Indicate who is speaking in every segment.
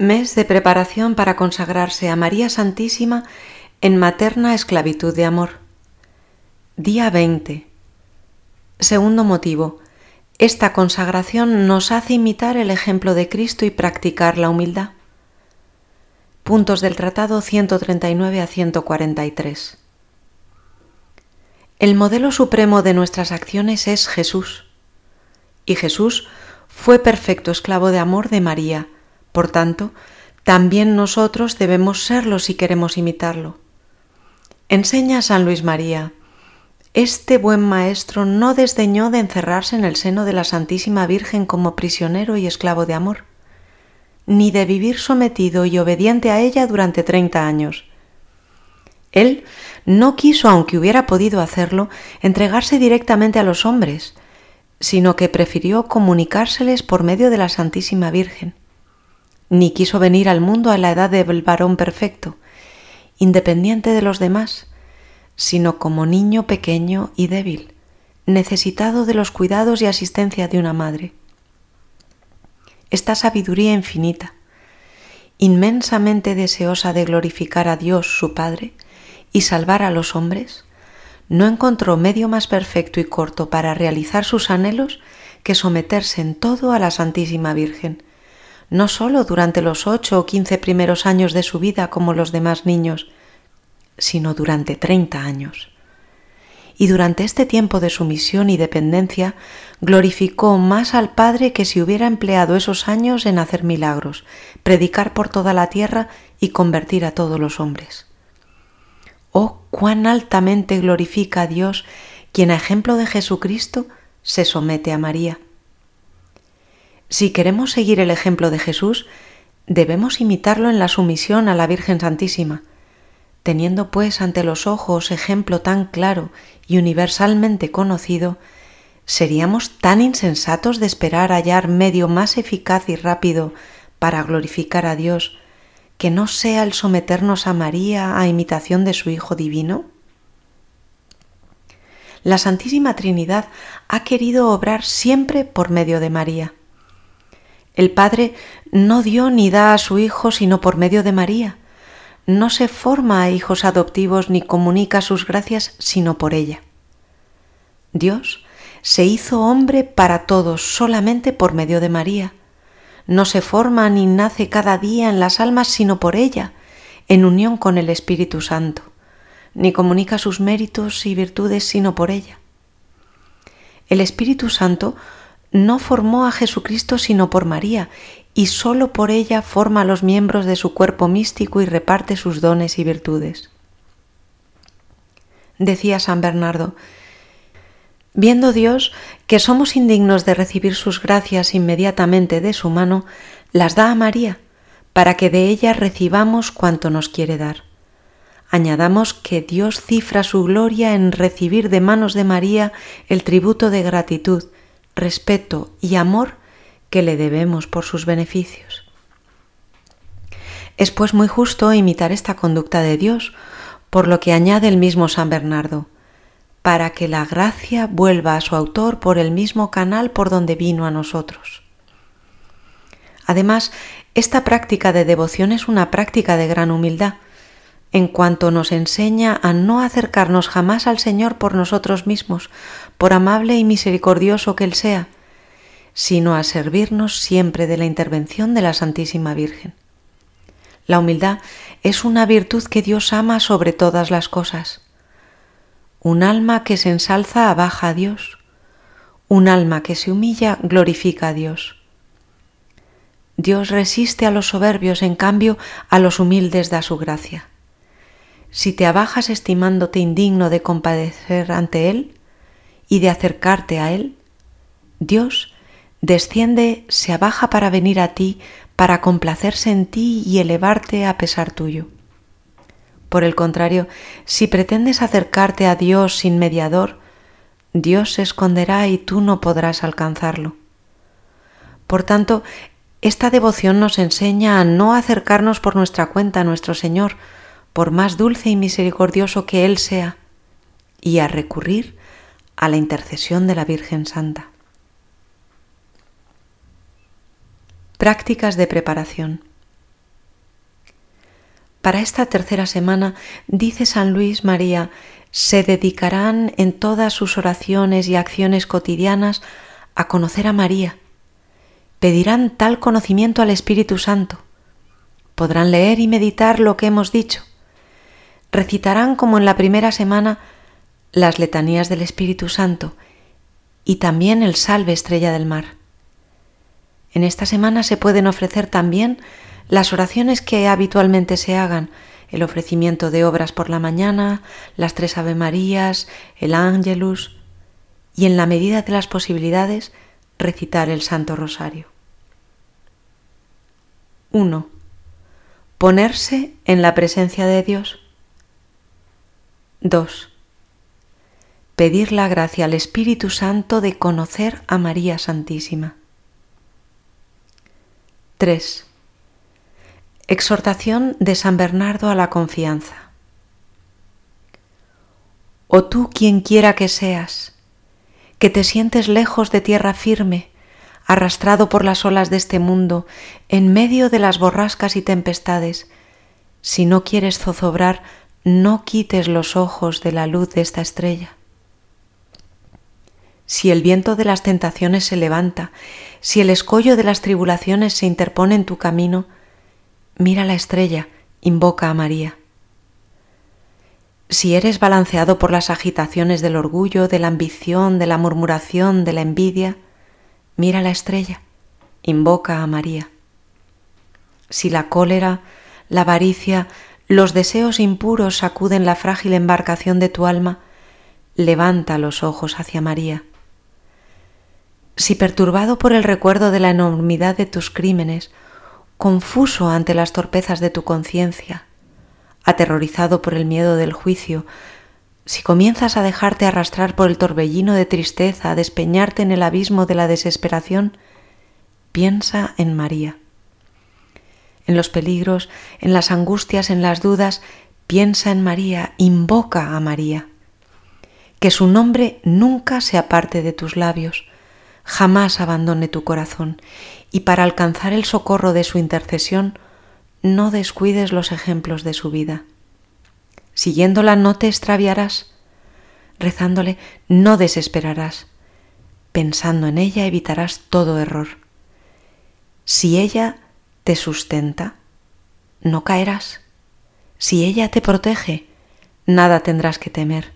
Speaker 1: Mes de preparación para consagrarse a María Santísima en materna esclavitud de amor. Día 20. Segundo motivo. Esta consagración nos hace imitar el ejemplo de Cristo y practicar la humildad. Puntos del Tratado 139 a 143. El modelo supremo de nuestras acciones es Jesús. Y Jesús fue perfecto esclavo de amor de María, por tanto, también nosotros debemos serlo si queremos imitarlo. Enseña San Luis María, este buen maestro no desdeñó de encerrarse en el seno de la Santísima Virgen como prisionero y esclavo de amor, ni de vivir sometido y obediente a ella durante treinta años. Él no quiso, aunque hubiera podido hacerlo, entregarse directamente a los hombres, sino que prefirió comunicárseles por medio de la Santísima Virgen. Ni quiso venir al mundo a la edad del varón perfecto, independiente de los demás, sino como niño pequeño y débil, necesitado de los cuidados y asistencia de una madre. Esta sabiduría infinita, inmensamente deseosa de glorificar a Dios su Padre y salvar a los hombres, no encontró medio más perfecto y corto para realizar sus anhelos que someterse en todo a la Santísima Virgen, no sólo durante los ocho o quince primeros años de su vida como los demás niños, sino durante treinta años. Y durante este tiempo de sumisión y dependencia glorificó más al Padre que si hubiera empleado esos años en hacer milagros, predicar por toda la tierra y convertir a todos los hombres. Oh, cuán altamente glorifica a Dios quien a ejemplo de Jesucristo se somete a María. Si queremos seguir el ejemplo de Jesús, debemos imitarlo en la sumisión a la Virgen Santísima, Teniendo pues ante los ojos ejemplo tan claro y universalmente conocido, ¿seríamos tan insensatos de esperar hallar medio más eficaz y rápido para glorificar a Dios que no sea el someternos a María a imitación de su Hijo Divino? La Santísima Trinidad ha querido obrar siempre por medio de María. El Padre no dio ni da a su Hijo sino por medio de María, no se forma a hijos adoptivos ni comunica sus gracias sino por ella. Dios se hizo hombre para todos solamente por medio de María. No se forma ni nace cada día en las almas sino por ella, en unión con el Espíritu Santo, ni comunica sus méritos y virtudes sino por ella. El Espíritu Santo no formó a Jesucristo sino por María y sólo por ella forma a los miembros de su cuerpo místico y reparte sus dones y virtudes. Decía San Bernardo, viendo Dios que somos indignos de recibir sus gracias inmediatamente de su mano, las da a María, para que de ella recibamos cuanto nos quiere dar. Añadamos que Dios cifra su gloria en recibir de manos de María el tributo de gratitud, respeto y amor que le debemos por sus beneficios. Es pues muy justo imitar esta conducta de Dios, por lo que añade el mismo San Bernardo, para que la gracia vuelva a su autor por el mismo canal por donde vino a nosotros. Además, esta práctica de devoción es una práctica de gran humildad, en cuanto nos enseña a no acercarnos jamás al Señor por nosotros mismos, por amable y misericordioso que Él sea, sino a servirnos siempre de la intervención de la Santísima Virgen. La humildad es una virtud que Dios ama sobre todas las cosas. Un alma que se ensalza abaja a Dios. Un alma que se humilla glorifica a Dios. Dios resiste a los soberbios, en cambio a los humildes da su gracia. Si te abajas estimándote indigno de compadecer ante Él y de acercarte a Él, Dios desciende, se abaja para venir a ti, para complacerse en ti y elevarte a pesar tuyo. Por el contrario, si pretendes acercarte a Dios sin mediador, Dios se esconderá y tú no podrás alcanzarlo. Por tanto, esta devoción nos enseña a no acercarnos por nuestra cuenta a nuestro Señor, por más dulce y misericordioso que Él sea, y a recurrir a la intercesión de la Virgen Santa. Prácticas de preparación. Para esta tercera semana, dice San Luis María, se dedicarán en todas sus oraciones y acciones cotidianas a conocer a María. Pedirán tal conocimiento al Espíritu Santo. Podrán leer y meditar lo que hemos dicho. Recitarán como en la primera semana las letanías del Espíritu Santo y también el Salve Estrella del Mar. En esta semana se pueden ofrecer también las oraciones que habitualmente se hagan, el ofrecimiento de obras por la mañana, las tres Ave Marías, el Ángelus y en la medida de las posibilidades recitar el Santo Rosario. 1. Ponerse en la presencia de Dios. 2. Pedir la gracia al Espíritu Santo de conocer a María Santísima. 3. Exhortación de San Bernardo a la confianza. O tú quien quiera que seas, que te sientes lejos de tierra firme, arrastrado por las olas de este mundo, en medio de las borrascas y tempestades, si no quieres zozobrar, no quites los ojos de la luz de esta estrella. Si el viento de las tentaciones se levanta, si el escollo de las tribulaciones se interpone en tu camino, Mira la estrella, invoca a María. Si eres balanceado por las agitaciones del orgullo, de la ambición, de la murmuración, de la envidia, mira la estrella, invoca a María. Si la cólera, la avaricia, los deseos impuros sacuden la frágil embarcación de tu alma, levanta los ojos hacia María. Si perturbado por el recuerdo de la enormidad de tus crímenes confuso ante las torpezas de tu conciencia, aterrorizado por el miedo del juicio, si comienzas a dejarte arrastrar por el torbellino de tristeza, a despeñarte en el abismo de la desesperación, piensa en María. En los peligros, en las angustias, en las dudas, piensa en María, invoca a María. Que su nombre nunca se aparte de tus labios, jamás abandone tu corazón y para alcanzar el socorro de su intercesión, no descuides los ejemplos de su vida. Siguiéndola no te extraviarás, rezándole no desesperarás, pensando en ella evitarás todo error. Si ella te sustenta, no caerás. Si ella te protege, nada tendrás que temer.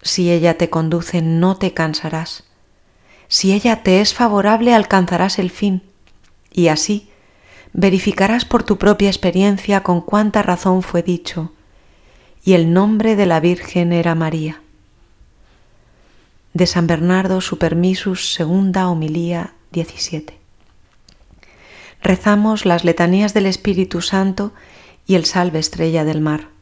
Speaker 1: Si ella te conduce, no te cansarás. Si ella te es favorable, alcanzarás el fin, y así verificarás por tu propia experiencia con cuánta razón fue dicho, y el nombre de la Virgen era María. De San Bernardo Supermisus, segunda homilía 17. Rezamos las letanías del Espíritu Santo y el Salve Estrella del Mar.